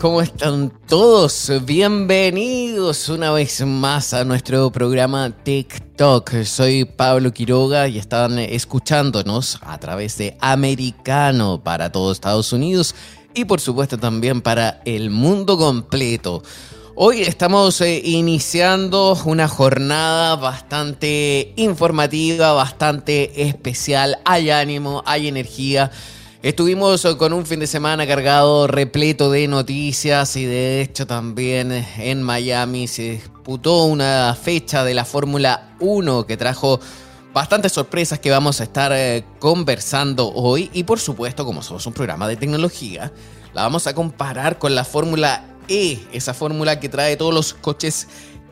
¿Cómo están todos? Bienvenidos una vez más a nuestro programa TikTok. Soy Pablo Quiroga y están escuchándonos a través de Americano para todo Estados Unidos y por supuesto también para el mundo completo. Hoy estamos eh, iniciando una jornada bastante informativa, bastante especial. Hay ánimo, hay energía. Estuvimos con un fin de semana cargado, repleto de noticias y de hecho también en Miami se disputó una fecha de la Fórmula 1 que trajo bastantes sorpresas que vamos a estar eh, conversando hoy. Y por supuesto como somos un programa de tecnología, la vamos a comparar con la Fórmula E, esa fórmula que trae todos los coches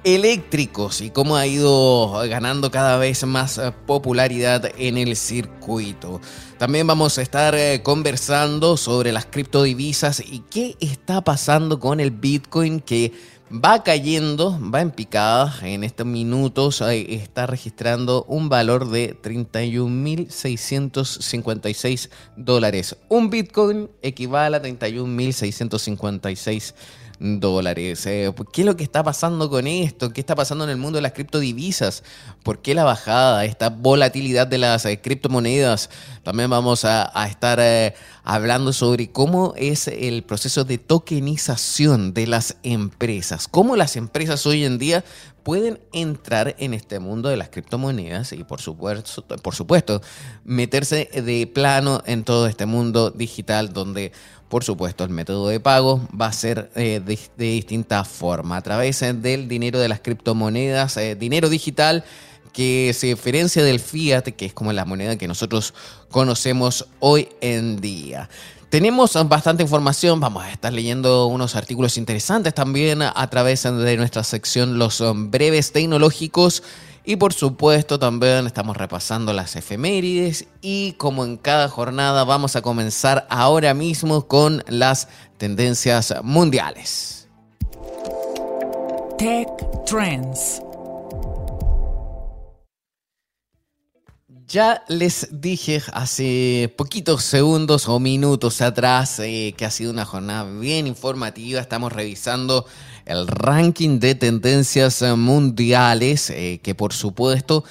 eléctricos y cómo ha ido ganando cada vez más eh, popularidad en el circuito. También vamos a estar eh, conversando sobre las criptodivisas y qué está pasando con el Bitcoin que va cayendo, va en picada. En estos minutos está registrando un valor de 31.656 dólares. Un Bitcoin equivale a 31.656 dólares. Eh, ¿Qué es lo que está pasando con esto? ¿Qué está pasando en el mundo de las criptodivisas? ¿Por qué la bajada, esta volatilidad de las eh, criptomonedas? También vamos a, estar eh, hablando sobre cómo es el proceso de tokenización de las empresas. Cómo las empresas hoy en día pueden entrar en este mundo de las criptomonedas y por supuesto, por supuesto meterse de plano en todo este mundo digital donde por supuesto, el método de pago va a ser eh, de, distinta forma, a través eh, del dinero de las criptomonedas, eh, dinero digital que se diferencia del fiat, que es como la moneda que nosotros conocemos hoy en día. Tenemos bastante información, vamos a estar leyendo unos artículos interesantes también a través de nuestra sección Los breves tecnológicos y por supuesto también estamos repasando las efemérides y como en cada jornada vamos a comenzar ahora mismo con las tendencias mundiales. Tech Trends. Ya les dije hace poquitos segundos o minutos atrás eh, que ha sido una jornada bien informativa. Estamos revisando el ranking de tendencias mundiales, eh, que por supuesto,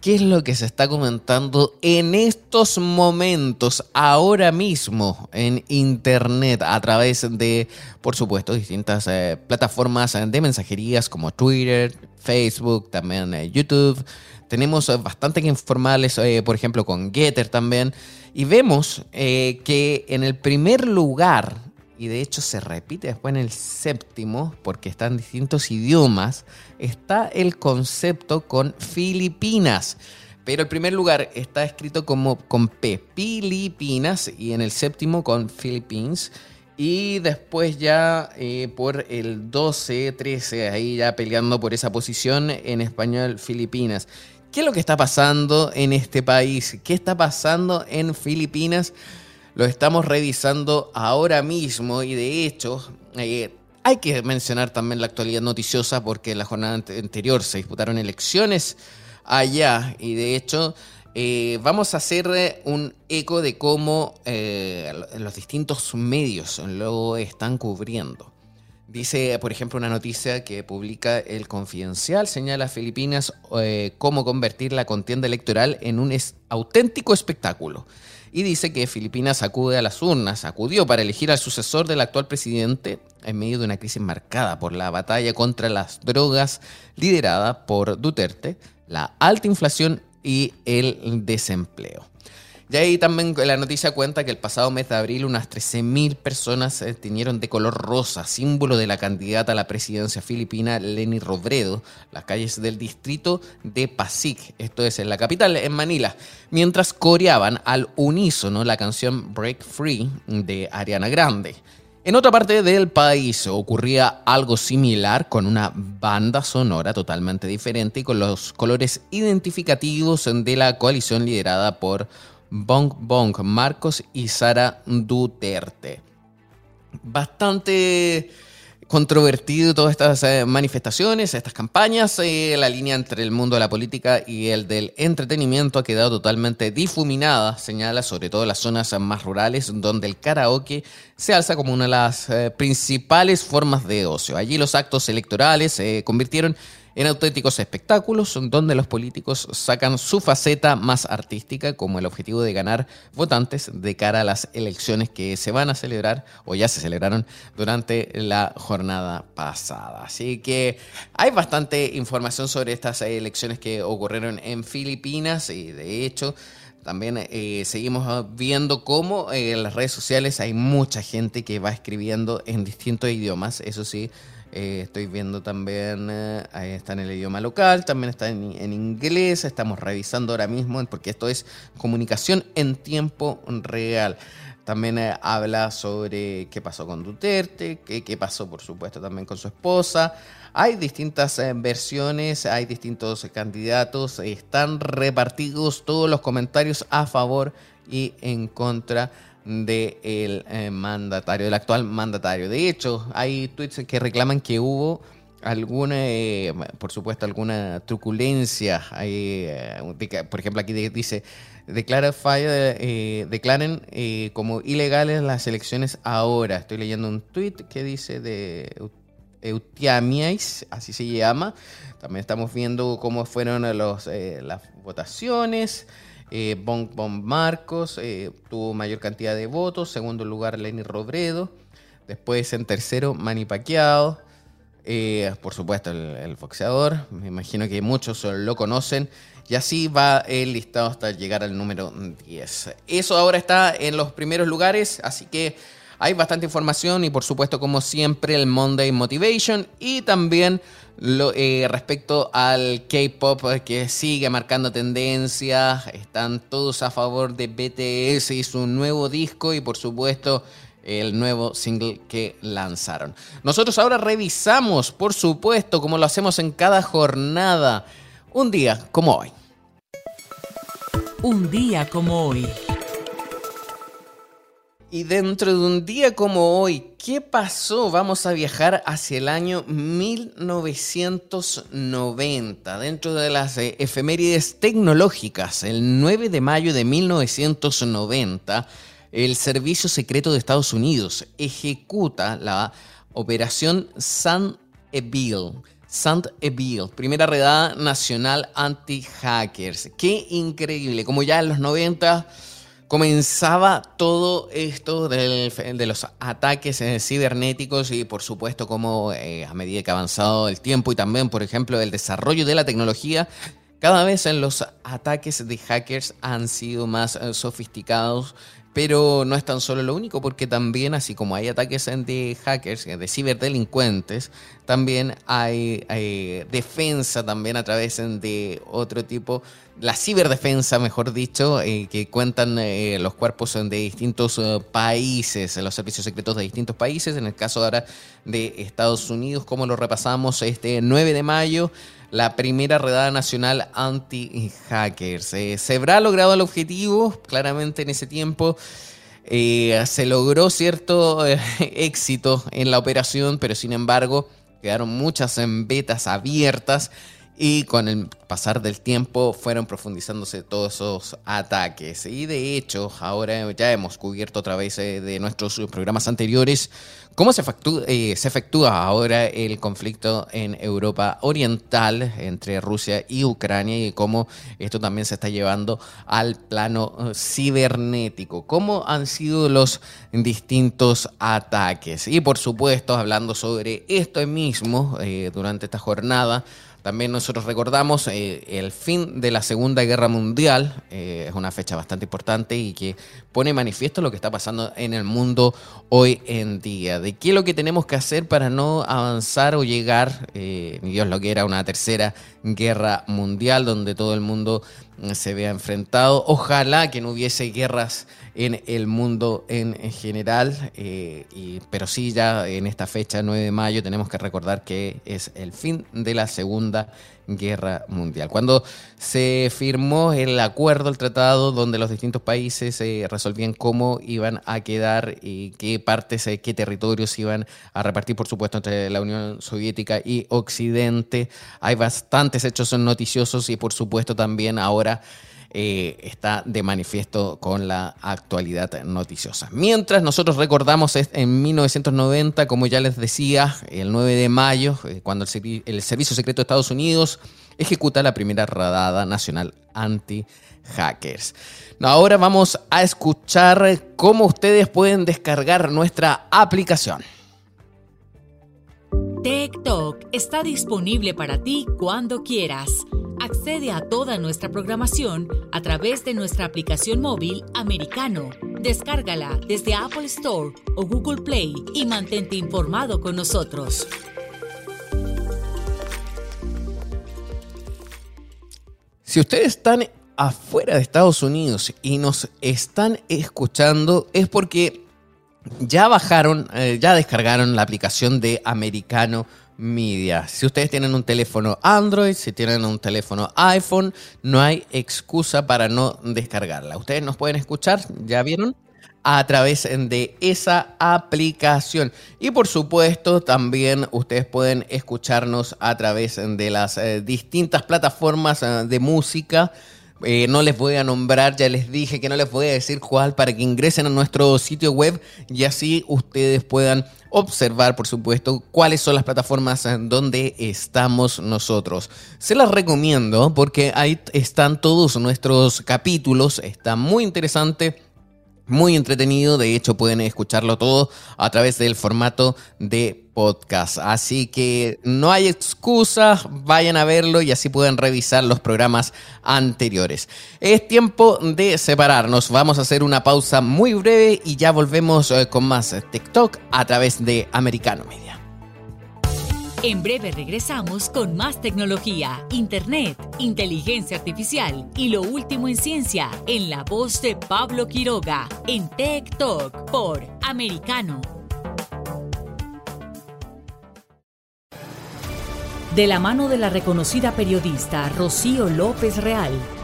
¿qué es lo que se está comentando en estos momentos, ahora mismo, en Internet, a través de, por supuesto, distintas eh, plataformas de mensajerías como Twitter, Facebook, también YouTube? Tenemos eh, bastante informales, eh, por ejemplo, con Getter también. Y vemos eh, que en el primer lugar, y de hecho se repite después en el séptimo, porque está en distintos idiomas, está el concepto con Filipinas. Pero el primer lugar está escrito como con P, Filipinas, y en el séptimo con Philippines. Y después ya por el 12, 13, ahí ya peleando por esa posición en español Filipinas. ¿Qué es lo que está pasando en este país? ¿Qué está pasando en Filipinas? Lo estamos revisando ahora mismo y de hecho eh, hay que mencionar también la actualidad noticiosa porque en la jornada anterior se disputaron elecciones allá y de hecho eh, vamos a hacer eh, un eco de cómo los distintos medios lo están cubriendo. Dice, por ejemplo, una noticia que publica El Confidencial, señala a Filipinas eh, cómo convertir la contienda electoral en un auténtico espectáculo. Y dice que Filipinas acude a las urnas, acudió para elegir al sucesor del actual presidente en medio de una crisis marcada por la batalla contra las drogas liderada por Duterte, la alta inflación y el desempleo. Y ahí también la noticia cuenta que el pasado mes de abril unas 13.000 personas se teñieron de color rosa, símbolo de la candidata a la presidencia filipina Leni Robredo, las calles del distrito de Pasig, esto es en la capital, en Manila, mientras coreaban al unísono la canción Break Free de Ariana Grande. En otra parte del país ocurría algo similar con una banda sonora totalmente diferente y con los colores identificativos de la coalición liderada por Bong Bong Marcos y Sara Duterte. Bastante controvertido todas estas eh, manifestaciones, estas campañas. Eh, la línea entre el mundo de la política y el del entretenimiento ha quedado totalmente difuminada, señala sobre todo las zonas más rurales donde el karaoke se alza como una de las eh, principales formas de ocio. Allí los actos electorales se convirtieron en auténticos espectáculos donde los políticos sacan su faceta más artística como el objetivo de ganar votantes de cara a las elecciones que se van a celebrar o ya se celebraron durante la jornada pasada. Así que hay bastante información sobre estas elecciones que ocurrieron en Filipinas y de hecho también eh, seguimos viendo cómo eh, en las redes sociales hay mucha gente que va escribiendo en distintos idiomas, eso sí, eh, estoy viendo también, eh, ahí está en el idioma local, también está en, inglés, estamos revisando ahora mismo, porque esto es comunicación en tiempo real. También eh, habla sobre qué pasó con Duterte, qué, qué, pasó por supuesto también con su esposa. Hay distintas versiones, hay distintos candidatos, están repartidos todos los comentarios a favor y en contra del eh, mandatario, del actual mandatario. De hecho, hay tweets que reclaman que hubo alguna, eh, por supuesto, alguna truculencia. Eh, por ejemplo, aquí dice, declara declaren como ilegales las elecciones ahora. Estoy leyendo un tweet que dice de Eutiamiais, así se llama. También estamos viendo cómo fueron los, las votaciones. Eh, bon, Marcos eh, tuvo mayor cantidad de votos. Segundo lugar, Lenny Robredo. Después en tercero, Manny Pacquiao. Eh, por supuesto, el, boxeador. Me imagino que muchos lo conocen. Y así va el listado hasta llegar al número 10. Eso ahora está en los primeros lugares. Así que hay bastante información y por supuesto, como siempre, el Monday Motivation. Y también eh, respecto al K-pop que sigue marcando tendencia, están todos a favor de BTS y su nuevo disco y por supuesto el nuevo single que lanzaron. Nosotros ahora revisamos, por supuesto, como lo hacemos en cada jornada, un día como hoy. Un día como hoy. Y dentro de un día como hoy, ¿qué pasó? Vamos a viajar hacia el año 1990, dentro de las eh, efemérides tecnológicas. El 9 de mayo de 1990, el Servicio Secreto de Estados Unidos ejecuta la operación San Evil. Sant Evil, primera redada nacional anti-hackers. Qué increíble, como ya en los 90 comenzaba todo esto de los ataques eh, cibernéticos y por supuesto como eh, a medida que ha avanzado el tiempo y también por ejemplo el desarrollo de la tecnología, cada vez los ataques de hackers han sido más eh, sofisticados, pero no es tan solo lo único, porque también, así como hay ataques de hackers, de ciberdelincuentes, también hay, defensa también a través de otro tipo, la ciberdefensa, mejor dicho, eh, que cuentan eh, los cuerpos de distintos eh, países, los servicios secretos de distintos países, en el caso ahora de Estados Unidos, como lo repasamos este 9 de mayo la primera redada nacional anti-hackers. Se habrá logrado el objetivo, claramente en ese tiempo. Se logró cierto éxito en la operación, pero sin embargo quedaron muchas betas abiertas y con el pasar del tiempo fueron profundizándose todos esos ataques. Y de hecho, ahora ya hemos cubierto a través de nuestros programas anteriores cómo se, eh, se efectúa ahora el conflicto en Europa Oriental entre Rusia y Ucrania y cómo esto también se está llevando al plano eh, cibernético. ¿Cómo han sido los distintos ataques? Y por supuesto, hablando sobre esto mismo eh, durante esta jornada, también nosotros recordamos eh, el fin de la Segunda Guerra Mundial, eh, es una fecha bastante importante y que pone manifiesto lo que está pasando en el mundo hoy en día, de qué es lo que tenemos que hacer para no avanzar o llegar, eh, Dios lo quiera, a una tercera guerra mundial donde todo el mundo se vea enfrentado. Ojalá que no hubiese guerras en el mundo en, general, eh, pero sí ya en esta fecha, 9 de mayo, tenemos que recordar que es el fin de la Segunda Guerra Mundial. Cuando se firmó el acuerdo, el tratado, donde los distintos países eh, resolvían cómo iban a quedar y qué partes, eh, qué territorios iban a repartir, por supuesto, entre la Unión Soviética y Occidente, hay bastantes hechos noticiosos y, por supuesto, también ahora eh, está de manifiesto con la actualidad noticiosa. Mientras nosotros recordamos en 1990, como ya les decía, el 9 de mayo, eh, cuando el, el Servicio Secreto de Estados Unidos ejecuta la primera radada nacional anti-hackers. Ahora vamos a escuchar cómo ustedes pueden descargar nuestra aplicación. TikTok está disponible para ti cuando quieras. Accede a toda nuestra programación a través de nuestra aplicación móvil americano. Descárgala desde Apple Store o Google Play y mantente informado con nosotros. Si ustedes están afuera de Estados Unidos y nos están escuchando es porque ya bajaron, eh, ya descargaron la aplicación de Americano Media. Si ustedes tienen un teléfono Android, si tienen un teléfono iPhone, no hay excusa para no descargarla. Ustedes nos pueden escuchar, ¿ya vieron? a través de esa aplicación. Y por supuesto, también ustedes pueden escucharnos a través de las eh, distintas plataformas eh, de música eh, no les voy a nombrar, ya les dije que no les voy a decir cuál para que ingresen a nuestro sitio web y así ustedes puedan observar, por supuesto, cuáles son las plataformas donde estamos nosotros. Se las recomiendo porque ahí están todos nuestros capítulos, está muy interesante muy entretenido, de hecho pueden escucharlo todo a través del formato de podcast. Así que no hay excusa, vayan a verlo y así pueden revisar los programas anteriores. Es tiempo de separarnos, vamos a hacer una pausa muy breve y ya volvemos eh, con más TikTok a través de Americano Media. En breve regresamos con más tecnología, internet, inteligencia artificial y lo último en ciencia en la voz de Pablo Quiroga en Tech Talk por Americano. De la mano de la reconocida periodista Rocío López Real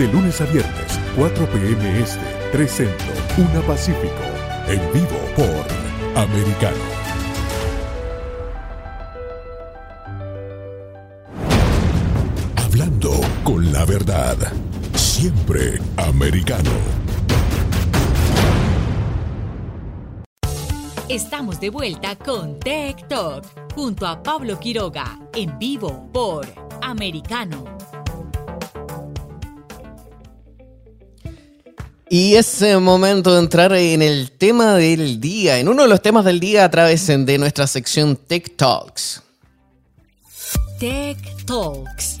de lunes a viernes, 4 p.m. Este, 3 Centro, 1 Pacífico. En vivo por Americano. verdad. Siempre americano. Estamos de vuelta con Tech Talk junto a Pablo Quiroga en vivo por Americano. Y es momento de entrar en el tema del día, en uno de los temas del día a través de nuestra sección Tech Talks. Tech Talks.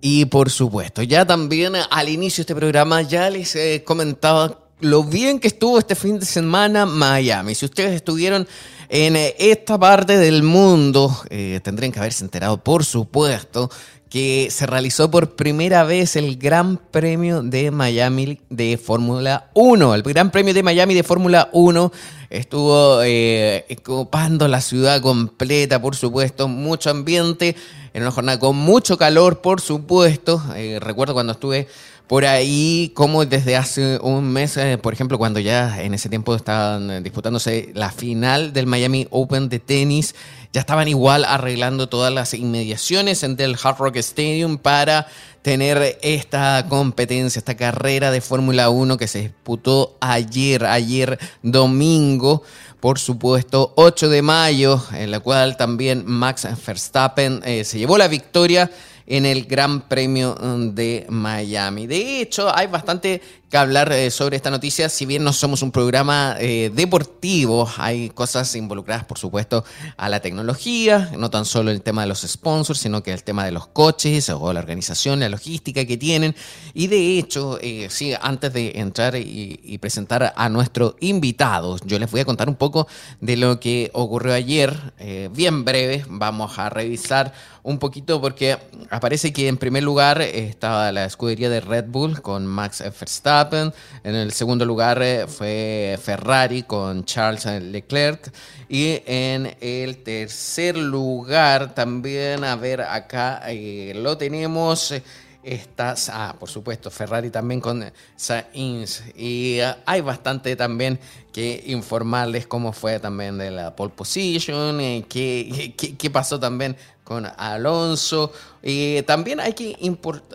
Y por supuesto, ya también al inicio de este programa ya les eh, comentaba lo bien que estuvo este fin de semana Miami. Si ustedes estuvieron en eh, esta parte del mundo, eh, tendrían que haberse enterado, por supuesto, que se realizó por primera vez el Gran Premio de Miami de Fórmula 1. El Gran Premio de Miami de Fórmula 1 estuvo eh, ocupando la ciudad completa, por supuesto, mucho ambiente, en una jornada con mucho calor, por supuesto. Eh, recuerdo cuando estuve por ahí, como desde hace un mes, eh, por ejemplo, cuando ya en ese tiempo estaban disputándose la final del Miami Open de tenis, ya estaban igual arreglando todas las inmediaciones en el Hard Rock Stadium para tener esta competencia, esta carrera de Fórmula 1 que se disputó ayer, ayer domingo, por supuesto, 8 de mayo, en la cual también Max Verstappen eh, se llevó la victoria en el Gran Premio mm, de Miami. De hecho, hay bastante que hablar eh, sobre esta noticia, si bien no somos un programa eh, deportivo, hay cosas involucradas, por supuesto, a la tecnología, no tan solo el tema de los sponsors, sino que el tema de los coches o la organización, la logística que tienen. Y de hecho, eh, sí, antes de entrar y, presentar a nuestro invitado, yo les voy a contar un poco de lo que ocurrió ayer, bien breve, vamos a revisar un poquito porque aparece que en primer lugar estaba la escudería de Red Bull con Max Verstappen, en el segundo lugar eh, fue Ferrari con Charles Leclerc y en el tercer lugar también, a ver acá eh, lo tenemos. Está, ah, por supuesto, Ferrari también con Sainz. Y hay bastante también que informarles cómo fue también de la pole position, eh, qué, qué, pasó también con Alonso. y también hay que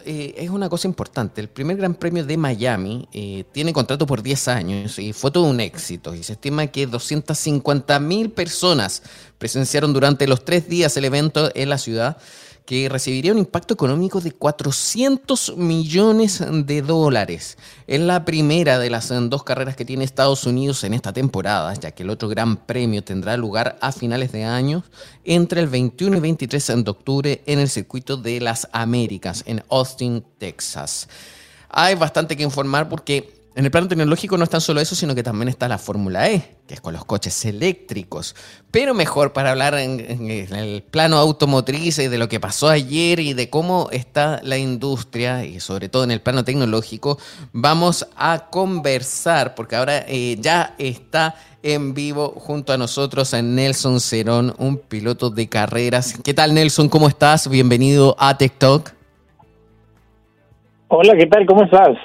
eh, es una cosa importante, el primer Gran Premio de Miami eh, tiene contrato por 10 años y fue todo un éxito. Y se estima que 250 mil personas presenciaron durante los tres días el evento en la ciudad que recibiría un impacto económico de 400 millones de dólares. Es la primera de las dos carreras que tiene Estados Unidos en esta temporada, ya que el otro gran premio tendrá lugar a finales de año entre el 21 y 23 de octubre en el circuito de las Américas en Austin, Texas. Hay bastante que informar porque en el plano tecnológico no es tan solo eso, sino que también está la Fórmula E, que es con los coches eléctricos. Pero mejor para hablar en, el plano automotriz y de lo que pasó ayer y de cómo está la industria y sobre todo en el plano tecnológico, vamos a conversar, porque ahora eh, ya está en vivo junto a nosotros a Nelson Cerón, un piloto de carreras. ¿Qué tal Nelson? ¿Cómo estás? Bienvenido a TikTok. Hola, ¿qué tal? ¿Cómo estás?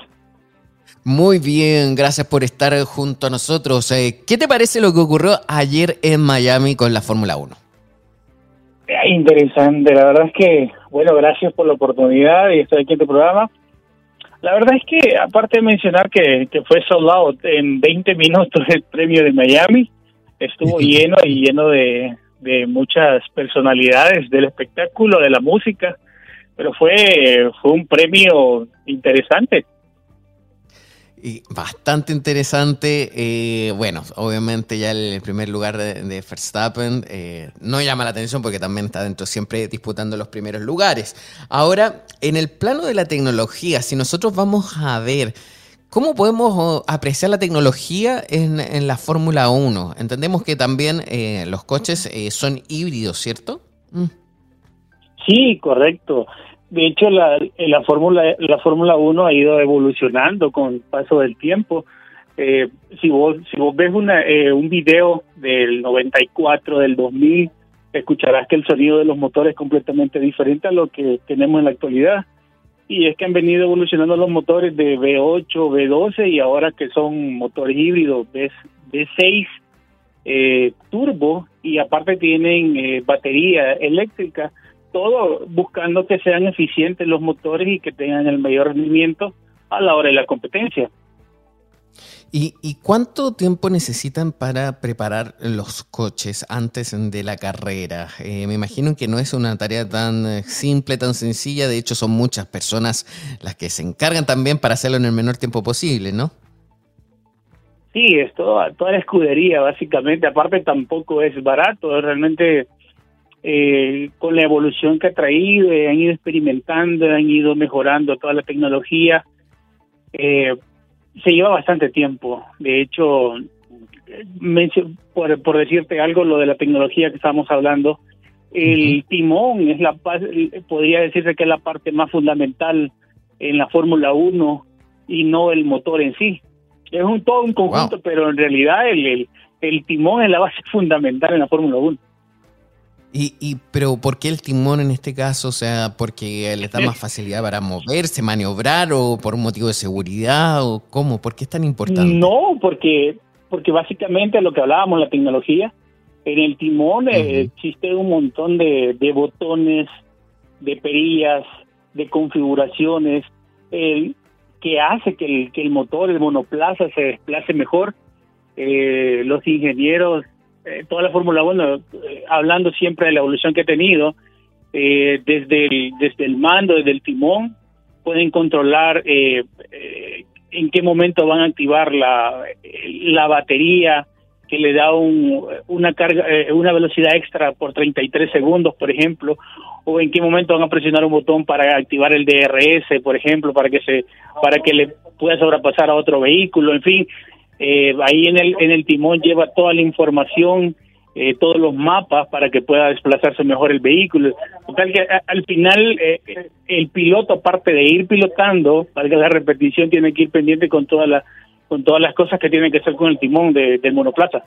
Muy bien, gracias por estar junto a nosotros. Eh, ¿Qué te parece lo que ocurrió ayer en Miami con la Fórmula 1? Interesante, la verdad es que, bueno, gracias por la oportunidad y estar aquí en tu programa. La verdad es que, aparte de mencionar que, que fue sold out en 20 minutos el premio de Miami, estuvo lleno y lleno de, de muchas personalidades del espectáculo, de la música, pero fue, fue un premio interesante. Y bastante interesante. Eh, bueno, obviamente ya el primer lugar de, Verstappen eh, no llama la atención porque también está dentro siempre disputando los primeros lugares. Ahora, en el plano de la tecnología, si nosotros vamos a ver cómo podemos apreciar la tecnología en, la Fórmula 1, entendemos que también eh, los coches son híbridos, ¿cierto? Sí, correcto. De hecho, la, la Fórmula la Fórmula 1 ha ido evolucionando con el paso del tiempo. Eh, si vos si vos ves una, eh, un video del 94, del 2000, escucharás que el sonido de los motores es completamente diferente a lo que tenemos en la actualidad. Y es que han venido evolucionando los motores de V8, V12 y ahora que son motores híbridos V, V6 eh, turbo y aparte tienen eh, batería eléctrica todo buscando que sean eficientes los motores y que tengan el mayor rendimiento a la hora de la competencia. ¿Y, cuánto tiempo necesitan para preparar los coches antes de la carrera? Eh, me imagino que no es una tarea tan eh, simple, tan sencilla. De hecho, son muchas personas las que se encargan también para hacerlo en el menor tiempo posible, ¿no? Sí, es toda, toda la escudería, básicamente. Aparte, tampoco es barato. Realmente, eh, con la evolución que ha traído, han ido experimentando, han ido mejorando toda la tecnología. Eh, se lleva bastante tiempo. De hecho, por, por decirte algo, lo de la tecnología que estamos hablando, el timón es la podría decirse que es la parte más fundamental en la Fórmula 1 y no el motor en sí. Es un todo un conjunto, pero en realidad el, el, el timón es la base fundamental en la Fórmula 1. Y, y, pero ¿por qué el timón en este caso? O sea, porque le da más facilidad para moverse, maniobrar o por un motivo de seguridad o cómo? ¿Por qué es tan importante? No, porque porque básicamente lo que hablábamos, la tecnología, en el timón eh, existe un montón de, de, botones, de perillas, de configuraciones, el, que hace que el, que el motor, el monoplaza se desplace mejor. Eh, los ingenieros eh, toda la Fórmula 1, eh, hablando siempre de la evolución que ha tenido, eh, desde, el, desde el mando, desde el timón, pueden controlar en qué momento van a activar la, la batería que le da un, una carga, una velocidad extra por 33 segundos, por ejemplo, o en qué momento van a presionar un botón para activar el DRS, por ejemplo, para que se, para que le pueda sobrepasar a otro vehículo, en fin, eh, ahí en el, en el timón lleva toda la información, eh, todos los mapas para que pueda desplazarse mejor el vehículo. Total que al final eh, el piloto, aparte de ir pilotando, para que la repetición, tiene que ir pendiente con todas las con todas las cosas que tiene que hacer con el timón de, del monoplaza.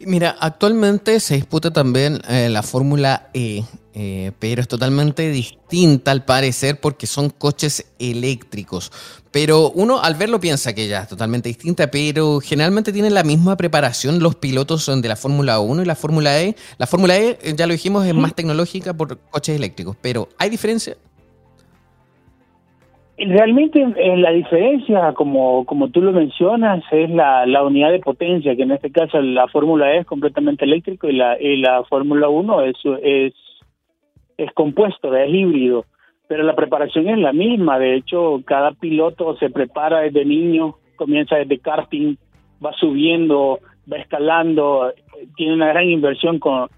Mira, actualmente se disputa también la Fórmula E eh, pero es totalmente distinta al parecer porque son coches eléctricos. Pero uno al verlo piensa que ya es totalmente distinta, pero generalmente tienen la misma preparación los pilotos de la Fórmula 1 y la Fórmula E. La Fórmula E, eh, ya lo dijimos, es más tecnológica por coches eléctricos, pero ¿hay diferencia? Realmente eh, la diferencia, como, como tú lo mencionas, es la, la unidad de potencia, que en este caso la Fórmula E es completamente eléctrico y la, y la Fórmula 1 es, es es compuesto, es híbrido, pero la preparación es la misma. De hecho, cada piloto se prepara desde niño, comienza desde karting, va subiendo, va escalando, tiene una gran inversión con,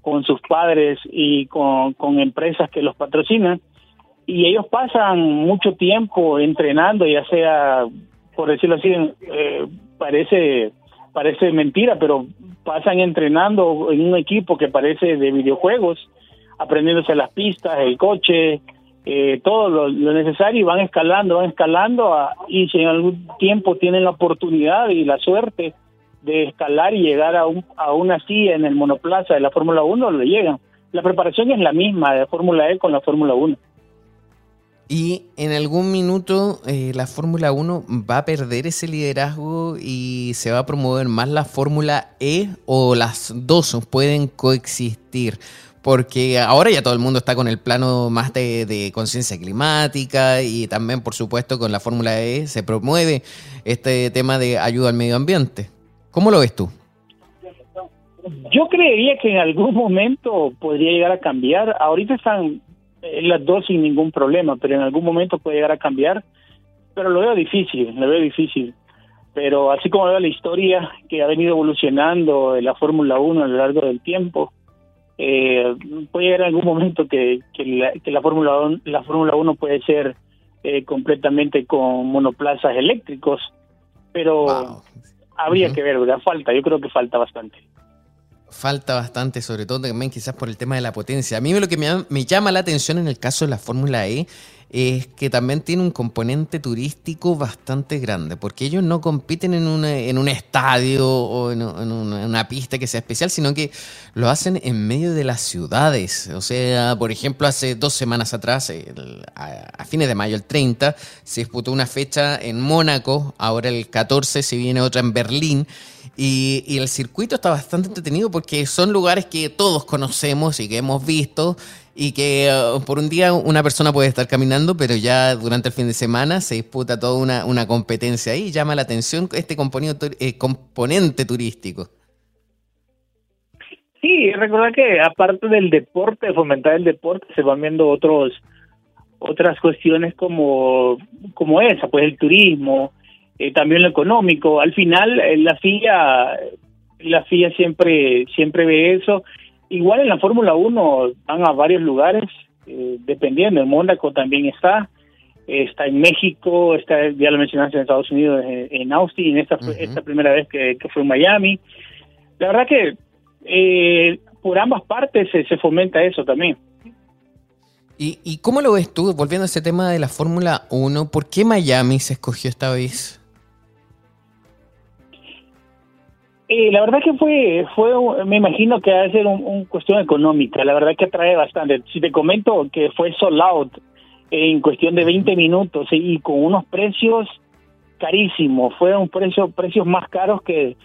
con sus padres y con, con empresas que los patrocinan. Y ellos pasan mucho tiempo entrenando, ya sea, por decirlo así, eh, parece parece mentira, pero pasan entrenando en un equipo que parece de videojuegos aprendiéndose las pistas, el coche, eh, todo lo, necesario y van escalando, van escalando y si en algún tiempo tienen la oportunidad y la suerte de escalar y llegar a, un, a una silla en el monoplaza de la Fórmula 1, lo llegan. La preparación es la misma de Fórmula E con la Fórmula 1. Y en algún minuto eh, la Fórmula 1 va a perder ese liderazgo y se va a promover más la Fórmula E o las dos pueden coexistir porque ahora ya todo el mundo está con el plano más de, conciencia climática y también, por supuesto, con la Fórmula E se promueve este tema de ayuda al medio ambiente. ¿Cómo lo ves tú? Yo creería que en algún momento podría llegar a cambiar. Ahorita están las dos sin ningún problema, pero en algún momento puede llegar a cambiar. Pero lo veo difícil, lo veo difícil. Pero así como veo la historia que ha venido evolucionando la Fórmula 1 a lo largo del tiempo, eh, puede llegar algún momento que, que la, que la Fórmula la Fórmula 1 puede ser eh, completamente con monoplazas eléctricos, pero habría que ver, ¿verdad? Falta, yo creo que falta bastante. Falta bastante, sobre todo también quizás por el tema de la potencia. A mí lo que me, me llama la atención en el caso de la Fórmula E es que también tiene un componente turístico bastante grande, porque ellos no compiten en, en un estadio o en, una, pista que sea especial, sino que lo hacen en medio de las ciudades. O sea, por ejemplo, hace dos semanas atrás, a, fines de mayo, el 30, se disputó una fecha en Mónaco, ahora el 14 se viene otra en Berlín. Y, y el circuito está bastante entretenido porque son lugares que todos conocemos y que hemos visto y que uh, por un día una persona puede estar caminando, pero ya durante el fin de semana se disputa toda una, una competencia ahí. Llama la atención este componente, eh, componente turístico. Sí, recordar que aparte del deporte, de fomentar el deporte, se van viendo otros otras cuestiones como como esa, pues el turismo, eh, también lo económico. Al final eh, la FIA la FIA siempre siempre ve eso Igual en la Fórmula 1 van a varios lugares, eh, dependiendo. En Mónaco también está, está en México, está ya lo mencionaste en Estados Unidos, en, Austin, esta, esta primera vez que, fue en Miami. La verdad que eh, por ambas partes se, se fomenta eso también. ¿Y, ¿Y cómo lo ves tú, volviendo a ese tema de la Fórmula 1, por qué Miami se escogió esta vez? Eh, la verdad que fue, fue, me imagino que va a ser un, cuestión económica. La verdad que atrae bastante. Si te comento que fue sold out en cuestión de 20 minutos y con unos precios carísimos. Fueron precio, precios más caros que,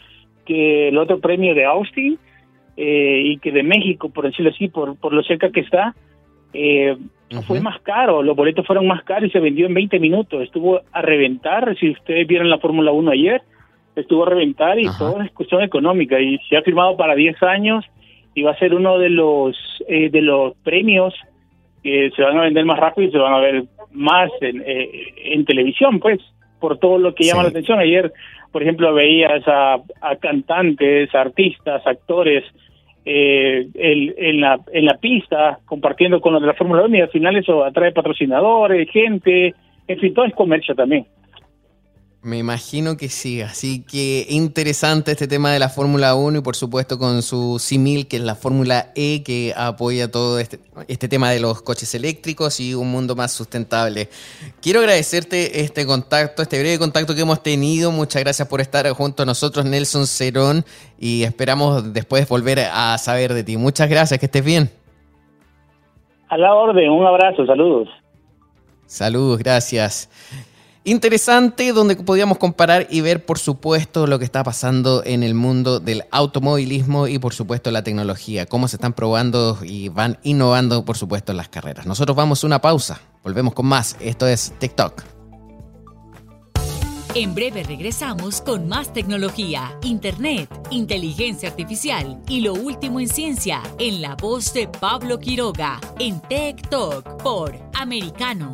que el otro premio de Austin eh, y que de México, por decirlo así, por, por lo cerca que está. Eh, Fue más caro, los boletos fueron más caros y se vendió en 20 minutos. Estuvo a reventar. Si ustedes vieron la Fórmula 1 ayer, estuvo a reventar y todo es cuestión económica y se ha firmado para 10 años y va a ser uno de los eh, de los premios que se van a vender más rápido y se van a ver más en, eh, en televisión pues por todo lo que llama la atención. Ayer por ejemplo veías a, a cantantes artistas actores eh, el, en la en la pista compartiendo con los de la Fórmula 1 y al final eso atrae patrocinadores gente en fin todo es comercio también me imagino que sí, así que interesante este tema de la Fórmula 1 y por supuesto con su simil que es la Fórmula E que apoya todo este, este tema de los coches eléctricos y un mundo más sustentable. Quiero agradecerte este contacto, este breve contacto que hemos tenido. Muchas gracias por estar junto a nosotros, Nelson Cerón, y esperamos después volver a saber de ti. Muchas gracias, que estés bien. A la orden, un abrazo, saludos. Saludos, gracias. Interesante, donde podíamos comparar y ver, por supuesto, lo que está pasando en el mundo del automovilismo y, por supuesto, la tecnología, cómo se están probando y van innovando, por supuesto, las carreras. Nosotros vamos a una pausa, volvemos con más. Esto es TikTok. En breve regresamos con más tecnología, internet, inteligencia artificial y lo último en ciencia en la voz de Pablo Quiroga en TikTok por Americano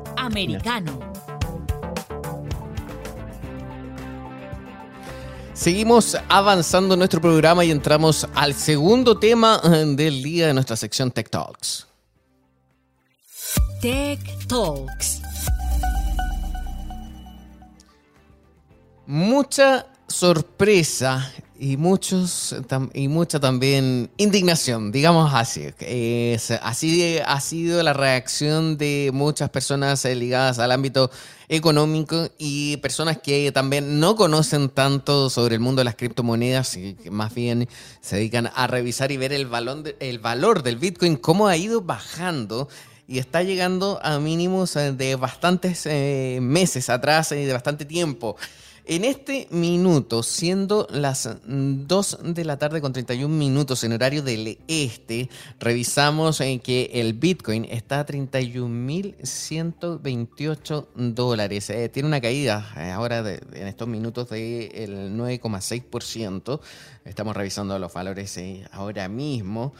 Americano. Seguimos avanzando en nuestro programa y entramos al segundo tema eh, del día de nuestra sección Tech Talks. Tech Talks. Mucha sorpresa y muchos y mucha también indignación, digamos así. así ha sido la reacción de muchas personas eh, ligadas al ámbito económico y personas que también no conocen tanto sobre el mundo de las criptomonedas y que más bien se dedican a revisar y ver el, el valor del Bitcoin, cómo ha ido bajando y está llegando a mínimos eh, de bastantes eh, meses atrás y de bastante tiempo. En este minuto, siendo las 2 de la tarde con 31 minutos en horario del este, revisamos en que el Bitcoin está a 31.128 dólares. Eh, tiene una caída eh, ahora en estos minutos del 9,6%. Estamos revisando los valores eh, ahora mismo.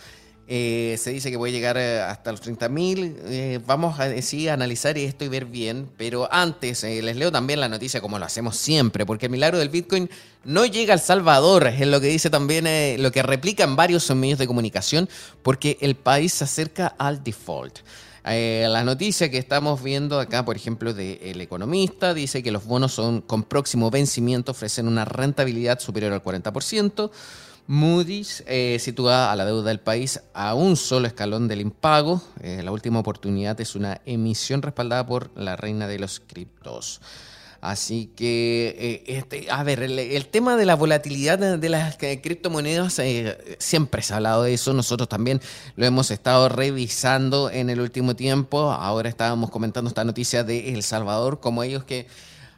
Eh, se dice que a llegar eh, hasta los 30.000. Eh, vamos a, decir, analizar esto y ver bien. Pero antes les leo también la noticia como lo hacemos siempre, porque el milagro del Bitcoin no llega al Salvador, es lo que dice también, lo que replican varios medios de comunicación, porque el país se acerca al default. la noticia que estamos viendo acá, por ejemplo, de El Economista, dice que los bonos son con próximo vencimiento ofrecen una rentabilidad superior al 40%. Moody's eh, sitúa a la deuda del país a un solo escalón del impago. Eh, la última oportunidad es una emisión respaldada por la reina de los criptos. Así que, eh, este, a ver, el, tema de la volatilidad de, las criptomonedas, siempre se ha hablado de eso, nosotros también lo hemos estado revisando en el último tiempo, ahora estábamos comentando esta noticia de El Salvador, como ellos que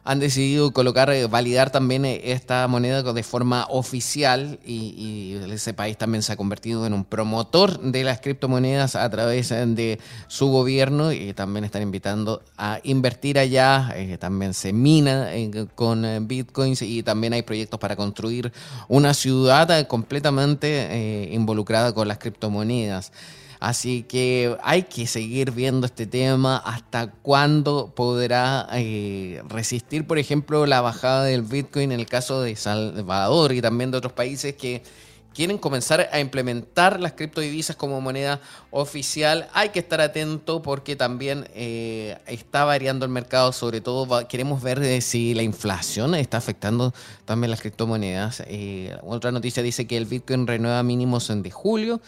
han decidido colocar, eh, validar también eh, esta moneda de forma oficial y, ese país también se ha convertido en un promotor de las criptomonedas a través eh, de su gobierno y también están invitando a invertir allá. también se mina con bitcoins y también hay proyectos para construir una ciudad completamente involucrada con las criptomonedas. Así que hay que seguir viendo este tema hasta cuándo podrá eh, resistir, por ejemplo, la bajada del Bitcoin en el caso de Salvador y también de otros países que quieren comenzar a implementar las criptodivisas como moneda oficial. Hay que estar atento porque también eh, está variando el mercado, sobre todo queremos ver si la inflación está afectando también las criptomonedas. Eh, otra noticia dice que el Bitcoin renueva mínimos en julio.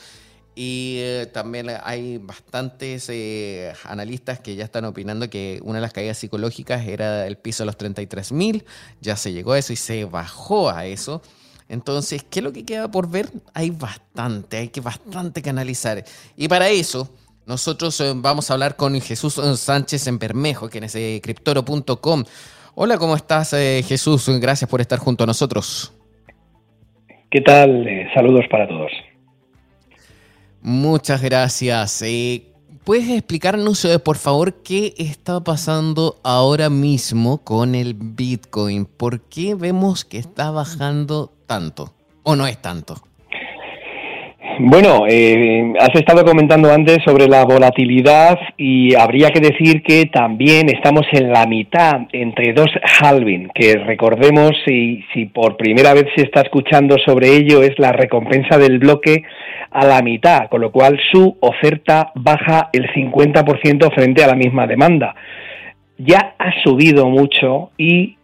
Y eh, también hay bastantes eh, analistas que ya están opinando que una de las caídas psicológicas era el piso de los 33.000, ya se llegó a eso y se bajó a eso. Entonces, ¿qué es lo que queda por ver? Hay bastante, hay que bastante que analizar. Y para eso, nosotros eh, vamos a hablar con Jesús Sánchez en Bermejo, que es de criptoro.com. Hola, ¿cómo estás Jesús? Gracias por estar junto a nosotros. ¿Qué tal? saludos para todos. Muchas gracias. Eh, ¿Puedes explicarnos, eh, por favor, qué está pasando ahora mismo con el Bitcoin? ¿Por qué vemos que está bajando tanto? ¿O no es tanto? Bueno, eh, has estado comentando antes sobre la volatilidad y habría que decir que también estamos en la mitad entre dos halving, que recordemos si, si por primera vez se está escuchando sobre ello es la recompensa del bloque a la mitad, con lo cual su oferta baja el 50% frente a la misma demanda. Ya ha subido mucho y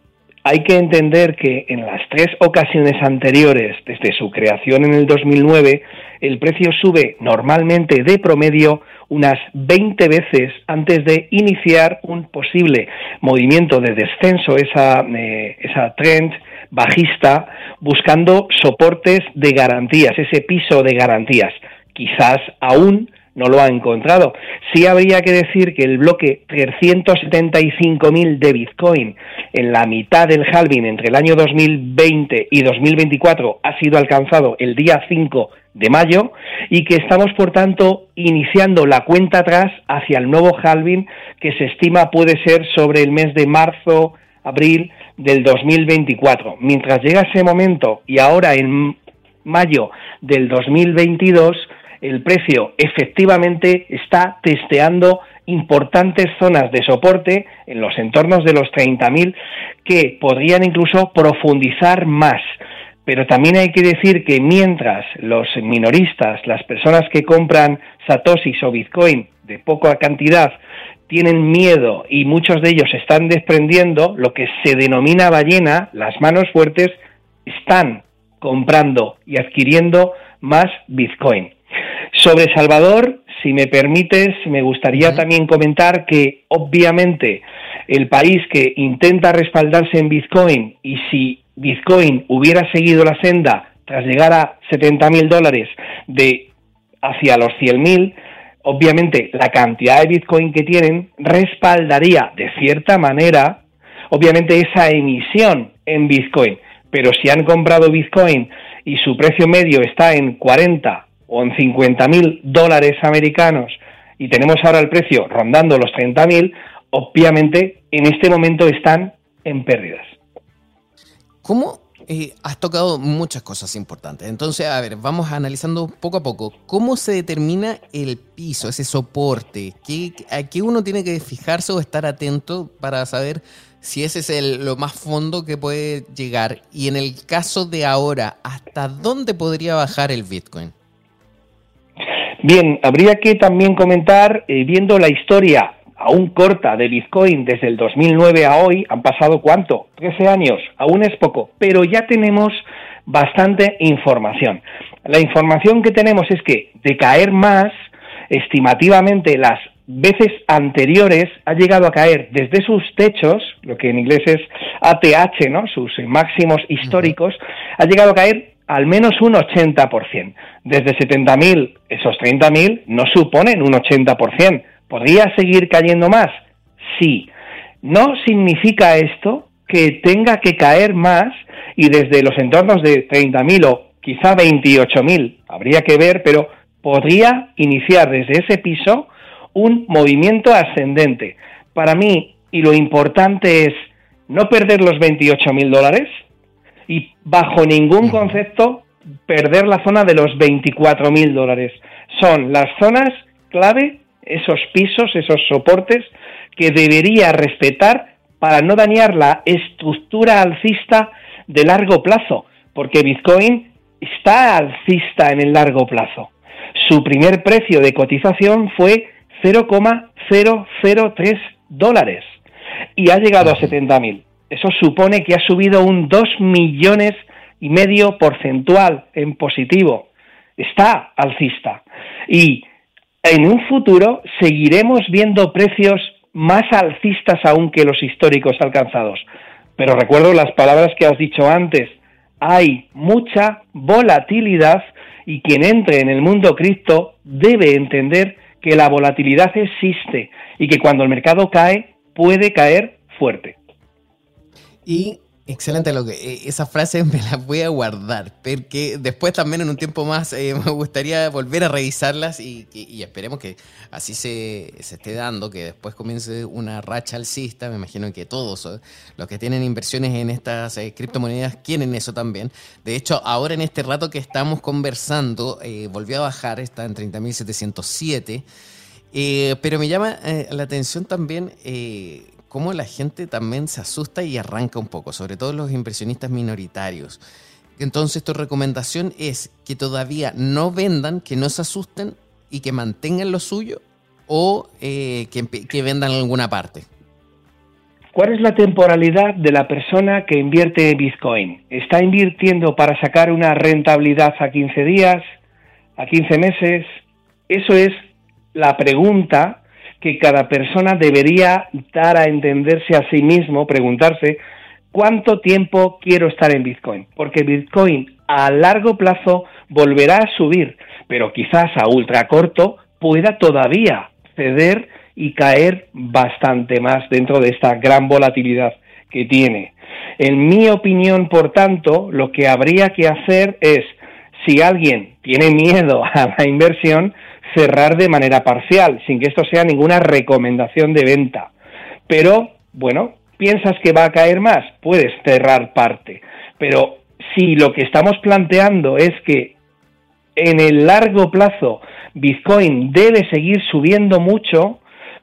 hay que entender que en las tres ocasiones anteriores, desde su creación en el 2009, el precio sube normalmente de promedio unas 20 veces antes de iniciar un posible movimiento de descenso, esa, eh, esa trend bajista, buscando soportes de garantías, ese piso de garantías. Quizás aún no lo ha encontrado. Sí habría que decir que el bloque 375.000 de Bitcoin en la mitad del halving entre el año 2020 y 2024 ha sido alcanzado el día 5 de mayo y que estamos por tanto iniciando la cuenta atrás hacia el nuevo halving que se estima puede ser sobre el mes de marzo, abril del 2024. Mientras llega ese momento y ahora en mayo del 2022 el precio efectivamente está testeando importantes zonas de soporte en los entornos de los 30.000 que podrían incluso profundizar más. Pero también hay que decir que mientras los minoristas, las personas que compran satoshis o bitcoin de poca cantidad, tienen miedo y muchos de ellos están desprendiendo, lo que se denomina ballena, las manos fuertes, están comprando y adquiriendo más bitcoin. Sobre Salvador, si me permites, me gustaría también comentar que obviamente el país que intenta respaldarse en Bitcoin y si Bitcoin hubiera seguido la senda tras llegar a 70 mil dólares de hacia los 100 mil, obviamente la cantidad de Bitcoin que tienen respaldaría de cierta manera, obviamente esa emisión en Bitcoin. Pero si han comprado Bitcoin y su precio medio está en 40 o en 50 mil dólares americanos y tenemos ahora el precio rondando los 30 mil, obviamente en este momento están en pérdidas. ¿Cómo eh, has tocado muchas cosas importantes? Entonces, a ver, vamos analizando poco a poco. ¿Cómo se determina el piso, ese soporte? ¿Qué, ¿A qué uno tiene que fijarse o estar atento para saber si ese es el, lo más fondo que puede llegar? Y en el caso de ahora, ¿hasta dónde podría bajar el Bitcoin? Bien, habría que también comentar, eh, viendo la historia aún corta de Bitcoin desde el 2009 a hoy, han pasado cuánto? 13 años, aún es poco, pero ya tenemos bastante información. La información que tenemos es que de caer más, estimativamente las veces anteriores ha llegado a caer desde sus techos, lo que en inglés es ATH, ¿no? sus máximos históricos, ha llegado a caer al menos un 80%. Desde 70.000, esos 30.000 no suponen un 80%. ¿Podría seguir cayendo más? Sí. No significa esto que tenga que caer más y desde los entornos de 30.000 o quizá 28.000, habría que ver, pero podría iniciar desde ese piso un movimiento ascendente. Para mí, y lo importante es no perder los 28.000 dólares, y bajo ningún concepto perder la zona de los 24 mil dólares. Son las zonas clave, esos pisos, esos soportes que debería respetar para no dañar la estructura alcista de largo plazo, porque Bitcoin está alcista en el largo plazo. Su primer precio de cotización fue 0,003 dólares y ha llegado a 70 mil. Eso supone que ha subido un 2 millones y medio porcentual en positivo. Está alcista. Y en un futuro seguiremos viendo precios más alcistas aún que los históricos alcanzados. Pero recuerdo las palabras que has dicho antes. Hay mucha volatilidad y quien entre en el mundo cripto debe entender que la volatilidad existe y que cuando el mercado cae puede caer fuerte. Y excelente lo que eh, esa frase me la voy a guardar, porque después también en un tiempo más eh, me gustaría volver a revisarlas y, esperemos que así se, esté dando, que después comience una racha alcista. Me imagino que todos eh, los que tienen inversiones en estas criptomonedas quieren eso también. De hecho, ahora en este rato que estamos conversando, volvió a bajar, está en 30.707. pero me llama la atención también cómo la gente también se asusta y arranca un poco, sobre todo los impresionistas minoritarios. Entonces tu recomendación es que todavía no vendan, que no se asusten y que mantengan lo suyo o eh, que, vendan en alguna parte. ¿Cuál es la temporalidad de la persona que invierte en Bitcoin? ¿Está invirtiendo para sacar una rentabilidad a 15 días, a 15 meses? Eso es la pregunta que cada persona debería dar a entenderse a sí mismo, preguntarse cuánto tiempo quiero estar en Bitcoin, porque Bitcoin a largo plazo volverá a subir, pero quizás a ultra corto pueda todavía ceder y caer bastante más dentro de esta gran volatilidad que tiene. En mi opinión, por tanto, lo que habría que hacer es, si alguien tiene miedo a la inversión, cerrar de manera parcial, sin que esto sea ninguna recomendación de venta. Pero, bueno, piensas que va a caer más, puedes cerrar parte. Pero si lo que estamos planteando es que en el largo plazo Bitcoin debe seguir subiendo mucho,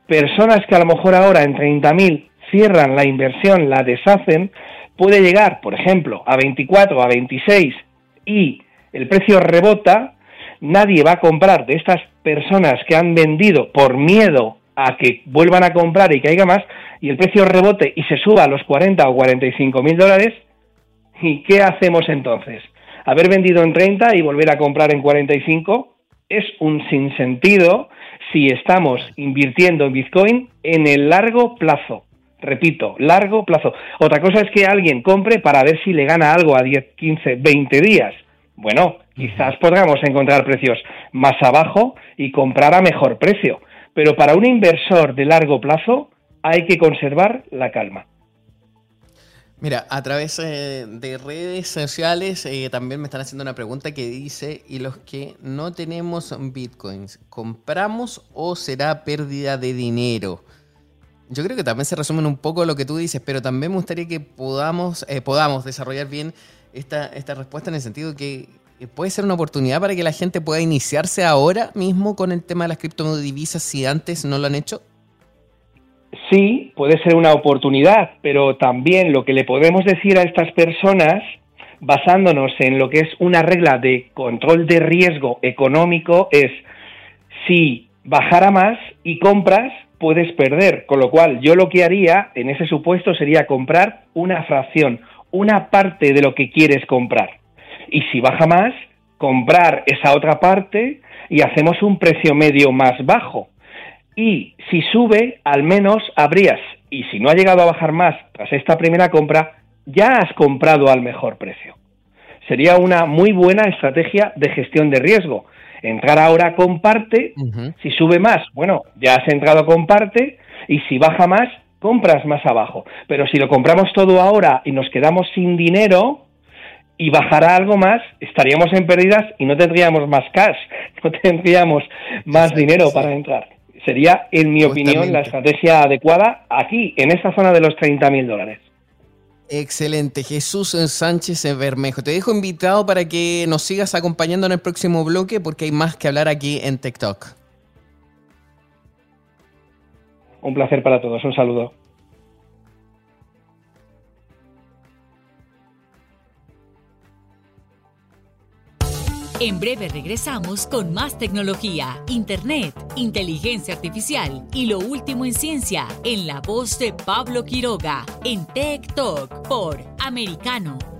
personas que a lo mejor ahora en 30.000 cierran la inversión, la deshacen, puede llegar, por ejemplo, a 24, a 26 y el precio rebota, nadie va a comprar de estas personas que han vendido por miedo a que vuelvan a comprar y caiga más, y el precio rebote y se suba a los 40 o 45 mil dólares, ¿y qué hacemos entonces? Haber vendido en 30 y volver a comprar en 45 es un sinsentido si estamos invirtiendo en Bitcoin en el largo plazo. Repito, largo plazo. Otra cosa es que alguien compre para ver si le gana algo a 10, 15, 20 días. Bueno, quizás podamos encontrar precios más abajo y comprar a mejor precio. Pero para un inversor de largo plazo hay que conservar la calma. Mira, a través eh, de redes sociales eh, también me están haciendo una pregunta que dice, ¿y los que no tenemos bitcoins, compramos o será pérdida de dinero? Yo creo que también se resumen un poco lo que tú dices, pero también me gustaría que podamos, eh, podamos desarrollar bien esta, esta respuesta en el sentido que puede ser una oportunidad para que la gente pueda iniciarse ahora mismo con el tema de las criptodivisas si antes no lo han hecho sí, puede ser una oportunidad, pero también lo que le podemos decir a estas personas, basándonos en lo que es una regla de control de riesgo económico, es si bajara más y compras, puedes perder. Con lo cual, yo lo que haría en ese supuesto sería comprar una fracción, una parte de lo que quieres comprar. Y si baja más, comprar esa otra parte y hacemos un precio medio más bajo y si sube, al menos habrías, y si no ha llegado a bajar más tras esta primera compra, ya has comprado al mejor precio. Sería una muy buena estrategia de gestión de riesgo. Entrar ahora con parte, si sube más, bueno, ya has entrado con parte, y si baja más, compras más abajo. Pero si lo compramos todo ahora y nos quedamos sin dinero, y bajará algo más, estaríamos en pérdidas y no tendríamos más cash, no tendríamos más dinero para entrar sería, en mi opinión, la estrategia adecuada aquí, en esta zona de los 30 mil dólares. Excelente, Jesús Sánchez Bermejo. Te dejo invitado para que nos sigas acompañando en el próximo bloque porque hay más que hablar aquí en TikTok. Un placer para todos, un saludo. En breve regresamos con más tecnología, internet, inteligencia artificial y lo último en ciencia en la voz de Pablo Quiroga en Tech Talk por Americano.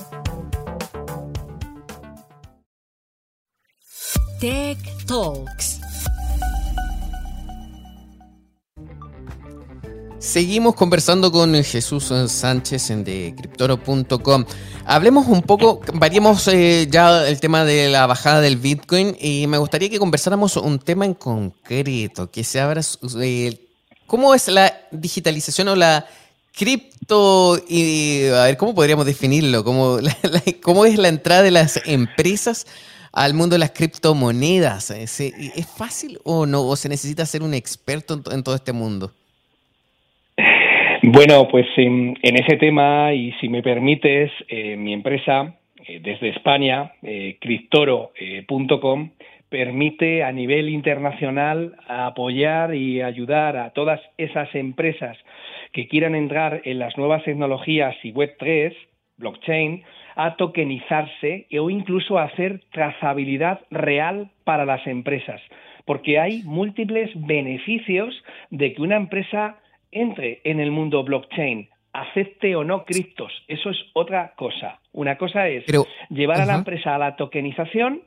Tech Talks. Seguimos conversando con Jesús Sánchez en decryptoro.com. Hablemos un poco, variemos eh, ya el tema de la bajada del Bitcoin y me gustaría que conversáramos un tema en concreto, que se abra, eh, ¿cómo es la digitalización o la cripto? A ver, ¿cómo podríamos definirlo? ¿Cómo, ¿Cómo es la entrada de las empresas al mundo de las criptomonedas. ¿Es fácil o no? ¿O se necesita ser un experto en, todo este mundo? Bueno, pues en, ese tema, y si me permites, eh, mi empresa, eh, desde España, eh, Criptoro.com, permite a nivel internacional apoyar y ayudar a todas esas empresas que quieran entrar en las nuevas tecnologías y Web3, blockchain, a tokenizarse o incluso a hacer trazabilidad real para las empresas, porque hay múltiples beneficios de que una empresa entre en el mundo blockchain, acepte o no criptos, eso es otra cosa. Una cosa es llevar a la empresa a la tokenización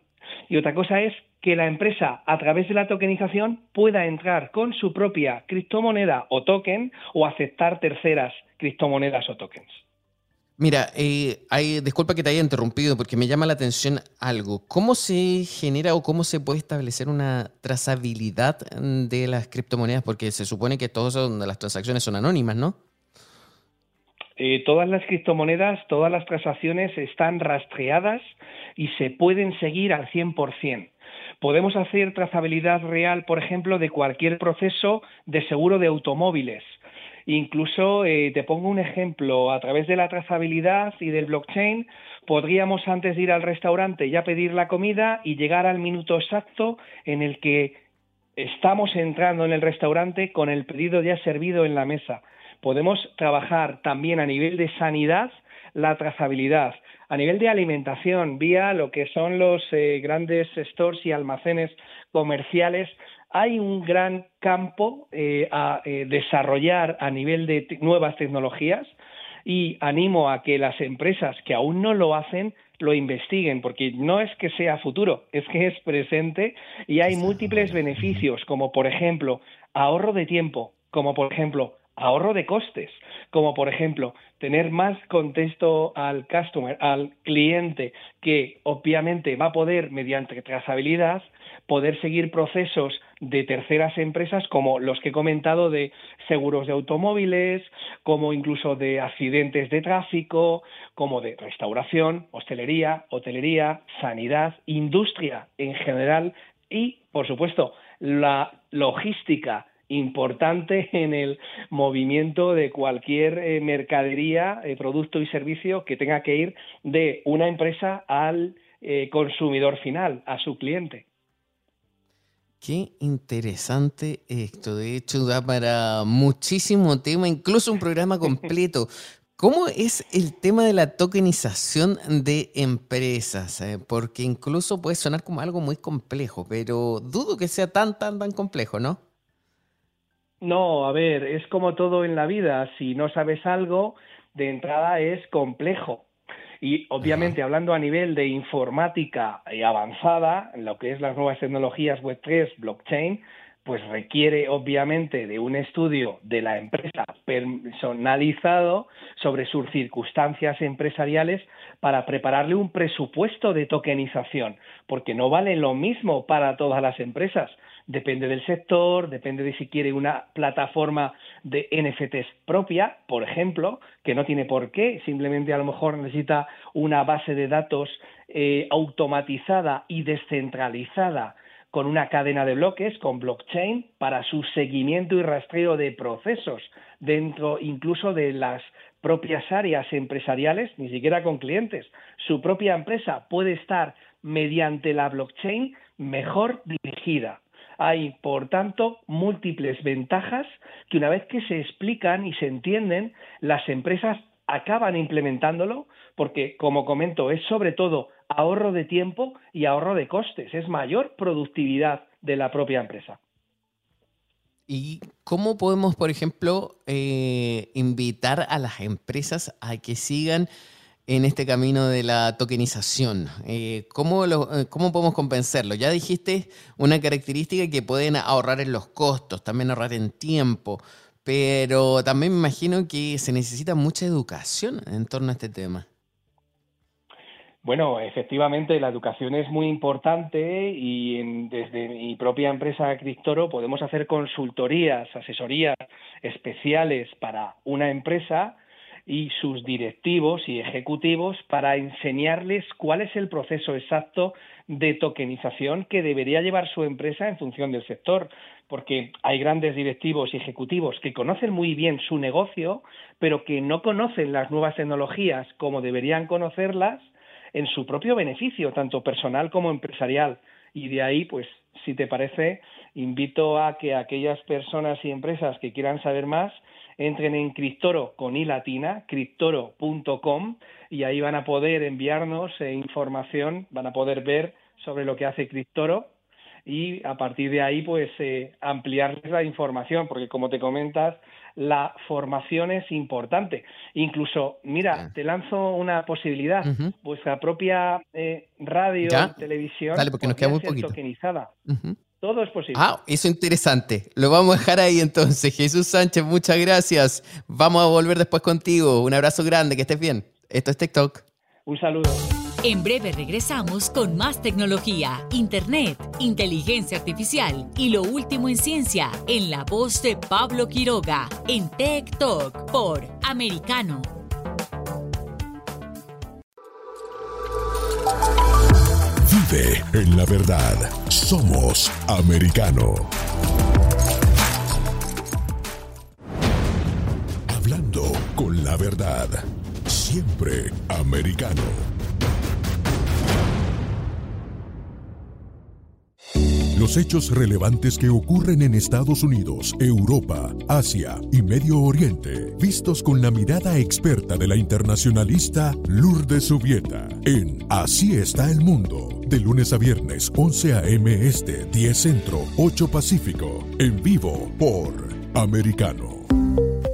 y otra cosa es que la empresa a través de la tokenización pueda entrar con su propia criptomoneda o token o aceptar terceras criptomonedas o tokens. Mira, eh, hay, disculpa que te haya interrumpido porque me llama la atención algo. ¿Cómo se genera o cómo se puede establecer una trazabilidad de las criptomonedas? Porque se supone que todas las transacciones son anónimas, ¿no? Eh, todas las criptomonedas, todas las transacciones están rastreadas y se pueden seguir al 100%. Podemos hacer trazabilidad real, por ejemplo, de cualquier proceso de seguro de automóviles Incluso eh, te pongo un ejemplo, a través de la trazabilidad y del blockchain podríamos antes de ir al restaurante ya pedir la comida y llegar al minuto exacto en el que estamos entrando en el restaurante con el pedido ya servido en la mesa. Podemos trabajar también a nivel de sanidad la trazabilidad, a nivel de alimentación, vía lo que son los eh, grandes stores y almacenes comerciales, hay un gran campo eh, a eh, desarrollar a nivel de nuevas tecnologías y animo a que las empresas que aún no lo hacen lo investiguen, porque no es que sea futuro, es que es presente y hay múltiples beneficios, como por ejemplo ahorro de tiempo, como por ejemplo ahorro de costes, como por ejemplo tener más contexto al customer, al cliente, que obviamente va a poder, mediante trazabilidad, poder seguir procesos de terceras empresas como los que he comentado de seguros de automóviles, como incluso de accidentes de tráfico, como de restauración, hostelería, hotelería, sanidad, industria en general y, por supuesto, la logística importante en el movimiento de cualquier eh, mercadería, eh, producto y servicio que tenga que ir de una empresa al eh, consumidor final, a su cliente. Qué interesante esto. De hecho, da para muchísimo tema, incluso un programa completo. ¿Cómo es el tema de la tokenización de empresas? Eh, porque incluso puede sonar como algo muy complejo, pero dudo que sea tan, tan, tan complejo, ¿no? No, a ver, es como todo en la vida. Si no sabes algo, de entrada es complejo. Y obviamente hablando a nivel de informática avanzada, lo que es las nuevas tecnologías Web3, blockchain, pues requiere obviamente de un estudio de la empresa personalizado sobre sus circunstancias empresariales para prepararle un presupuesto de tokenización, porque no vale lo mismo para todas las empresas. Depende del sector, depende de si quiere una plataforma de NFTs propia, por ejemplo, que no tiene por qué, simplemente a lo mejor necesita una base de datos eh, automatizada y descentralizada con una cadena de bloques, con blockchain, para su seguimiento y rastreo de procesos dentro incluso de las propias áreas empresariales, ni siquiera con clientes. Su propia empresa puede estar mediante la blockchain mejor dirigida. Hay, por tanto, múltiples ventajas que una vez que se explican y se entienden, las empresas acaban implementándolo porque, como comento, es sobre todo ahorro de tiempo y ahorro de costes, es mayor productividad de la propia empresa. ¿Y cómo podemos, por ejemplo, eh, invitar a las empresas a que sigan en este camino de la tokenización? Eh, ¿cómo, eh, ¿Cómo podemos compensarlo? Ya dijiste una característica que pueden ahorrar en los costos, también ahorrar en tiempo, pero también me imagino que se necesita mucha educación en torno a este tema. Bueno, efectivamente, la educación es muy importante y desde mi propia empresa Criptoro podemos hacer consultorías, asesorías especiales para una empresa y sus directivos y ejecutivos para enseñarles cuál es el proceso exacto de tokenización que debería llevar su empresa en función del sector, porque hay grandes directivos y ejecutivos que conocen muy bien su negocio, pero que no conocen las nuevas tecnologías como deberían conocerlas en su propio beneficio, tanto personal como empresarial. Y de ahí, pues, si te parece, invito a que aquellas personas y empresas que quieran saber más entren en Criptoro con i latina, criptoro.com, y ahí van a poder enviarnos eh, información, van a poder ver sobre lo que hace Criptoro y a partir de ahí, pues, eh, ampliarles la información, porque como te comentas, la formación es importante. Incluso, mira, te lanzo una posibilidad. Vuestra propia eh, radio, televisión, Dale, porque nos queda muy poquito. tokenizada. Todo es posible. Ah, eso es interesante. Lo vamos a dejar ahí entonces. Jesús Sánchez, muchas gracias. Vamos a volver después contigo. Un abrazo grande, que estés bien. Esto es TikTok. Un saludo. En breve regresamos con más tecnología, internet, inteligencia artificial y lo último en ciencia en la voz de Pablo Quiroga en Tech Talk por Americano. Vive en la verdad. Somos americano. Hablando con la verdad. Siempre americano. Los hechos relevantes que ocurren en Estados Unidos, Europa, Asia y Medio Oriente, vistos con la mirada experta de la internacionalista Lourdes Subieta, en Así está el mundo, de lunes a viernes 11 a.m. Este, 10 Centro, 8 Pacífico, en vivo por Americano.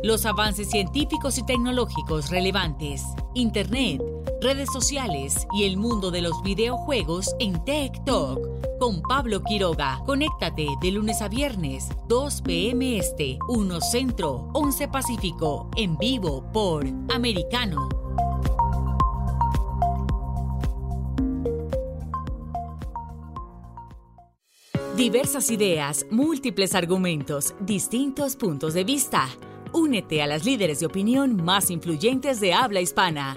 Los avances científicos y tecnológicos relevantes, Internet, redes sociales y el mundo de los videojuegos en Tech Talk con Pablo Quiroga. Conéctate de lunes a viernes, 2 p.m. Este, 1 Centro, 11 Pacífico, en vivo por Americano. Diversas ideas, múltiples argumentos, distintos puntos de vista. Únete a las líderes de opinión más influyentes de habla hispana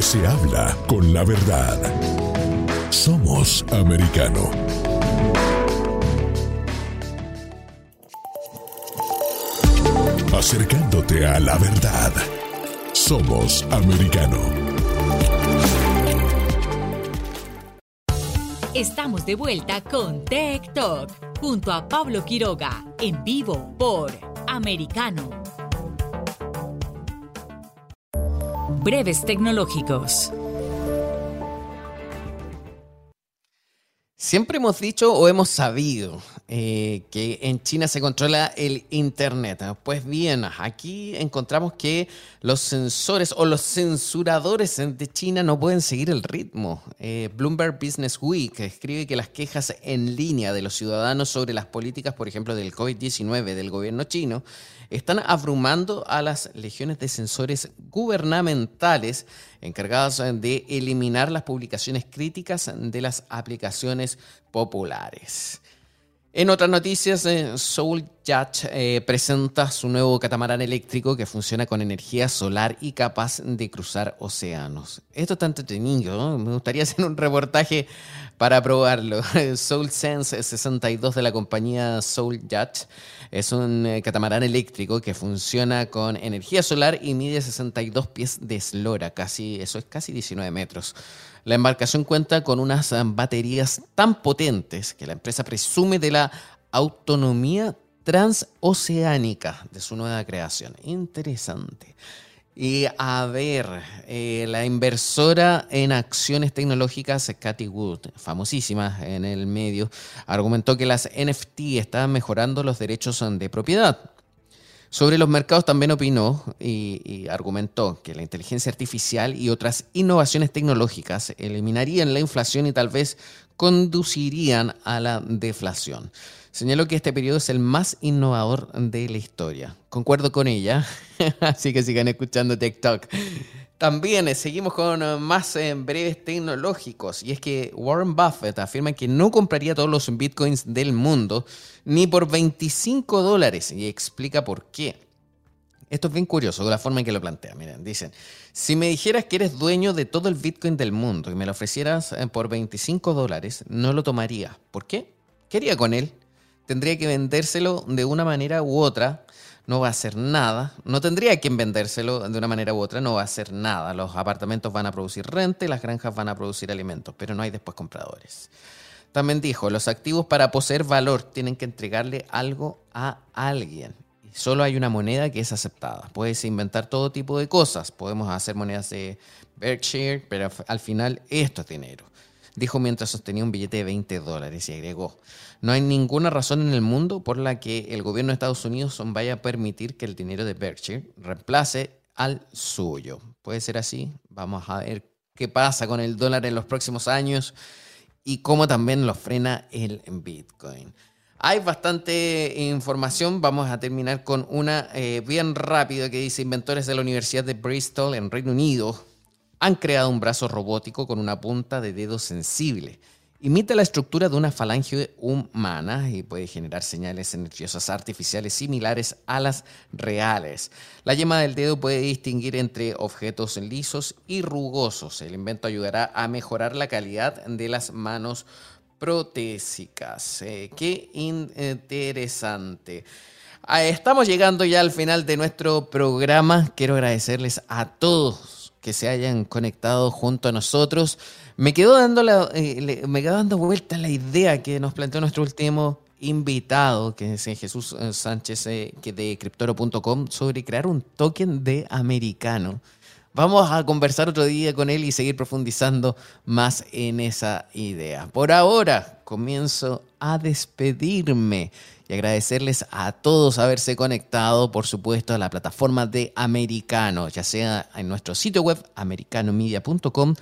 Se habla con la verdad. Somos americano. Acercándote a la verdad. Somos americano. Estamos de vuelta con Tech Talk junto a Pablo Quiroga en vivo por Americano. Breves tecnológicos. Siempre hemos dicho o hemos sabido eh, que en China se controla el Internet. Pues bien, aquí encontramos que los sensores o los censuradores de China no pueden seguir el ritmo. Eh, Bloomberg Business Week escribe que las quejas en línea de los ciudadanos sobre las políticas, por ejemplo, del COVID-19 del gobierno chino, están abrumando a las legiones de sensores gubernamentales encargados de eliminar las publicaciones críticas de las aplicaciones populares. En otras noticias, eh, Soul Yacht eh, presenta su nuevo catamarán eléctrico que funciona con energía solar y capaz de cruzar océanos. Esto está entretenido, me gustaría hacer un reportaje para probarlo. Soul Sense 62 de la compañía Soul Yacht es un eh, catamarán eléctrico que funciona con energía solar y mide 62 pies de eslora, casi, eso es casi 19 metros. La embarcación cuenta con unas eh, baterías tan potentes que la empresa presume de la autonomía transoceánica de su nueva creación. Interesante. Y a ver, eh, la inversora en acciones tecnológicas, Cathy Wood, famosísima en el medio, argumentó que las NFT estaban mejorando los derechos de propiedad. Sobre los mercados también opinó y, argumentó que la inteligencia artificial y otras innovaciones tecnológicas eliminarían la inflación y tal vez conducirían a la deflación. Señaló que este periodo es el más innovador de la historia. Concuerdo con ella, así que sigan escuchando TikTok. También eh, seguimos con eh, más eh, breves tecnológicos y es que Warren Buffett afirma que no compraría todos los bitcoins del mundo ni por 25 dólares y explica por qué. Esto es bien curioso de la forma en que lo plantea. Miren, dicen, si me dijeras que eres dueño de todo el bitcoin del mundo y me lo ofrecieras por 25 dólares, no lo tomaría. ¿Por qué? ¿Qué haría con él? Tendría que vendérselo de una manera u otra no va a hacer nada. No tendría quien vendérselo de una manera u otra, no va a hacer nada. Los apartamentos van a producir renta y las granjas van a producir alimentos, pero no hay después compradores. También dijo, los activos para poseer valor tienen que entregarle algo a alguien. Y solo hay una moneda que es aceptada. Puedes inventar todo tipo de cosas. Podemos hacer monedas de Berkshire, pero al final esto es dinero dijo mientras sostenía un billete de 20 dólares y agregó, no hay ninguna razón en el mundo por la que el gobierno de Estados Unidos vaya a permitir que el dinero de Berkshire reemplace al suyo. ¿Puede ser así? Vamos a ver qué pasa con el dólar en los próximos años y cómo también lo frena el Bitcoin. Hay bastante información, vamos a terminar con una eh, bien rápida que dice inventores de la Universidad de Bristol en Reino Unido han creado un brazo robótico con una punta de dedo sensible. Imita la estructura de una falange humana y puede generar señales nerviosas artificiales similares a las reales. La yema del dedo puede distinguir entre objetos lisos y rugosos. El invento ayudará a mejorar la calidad de las manos protésicas. Eh, qué interesante. Ah, estamos llegando ya al final de nuestro programa. Quiero agradecerles a todos que se hayan conectado junto a nosotros. Me quedó dando, eh, me quedó dando vuelta la idea que nos planteó nuestro último invitado, que es Jesús eh, Sánchez eh, que de Cryptoro.com, sobre crear un token de americano. Vamos a conversar otro día con él y seguir profundizando más en esa idea. Por ahora, comienzo a despedirme y agradecerles a todos haberse conectado, por supuesto, a la plataforma de Americano, ya sea en nuestro sitio web americanomedia.com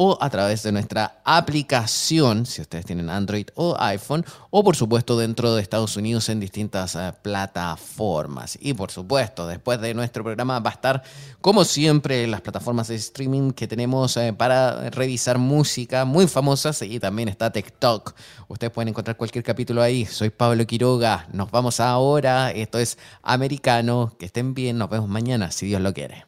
o a través de nuestra aplicación, si ustedes tienen Android o iPhone, o por supuesto dentro de Estados Unidos en distintas eh, plataformas. Y por supuesto, después de nuestro programa va a estar, como siempre, las plataformas de streaming que tenemos eh, para revisar música muy famosas y también está TikTok Ustedes pueden encontrar cualquier capítulo ahí. Soy Pablo Quiroga. Nos vamos ahora. Esto es Americano. Que estén bien. Nos vemos mañana, si Dios lo quiere.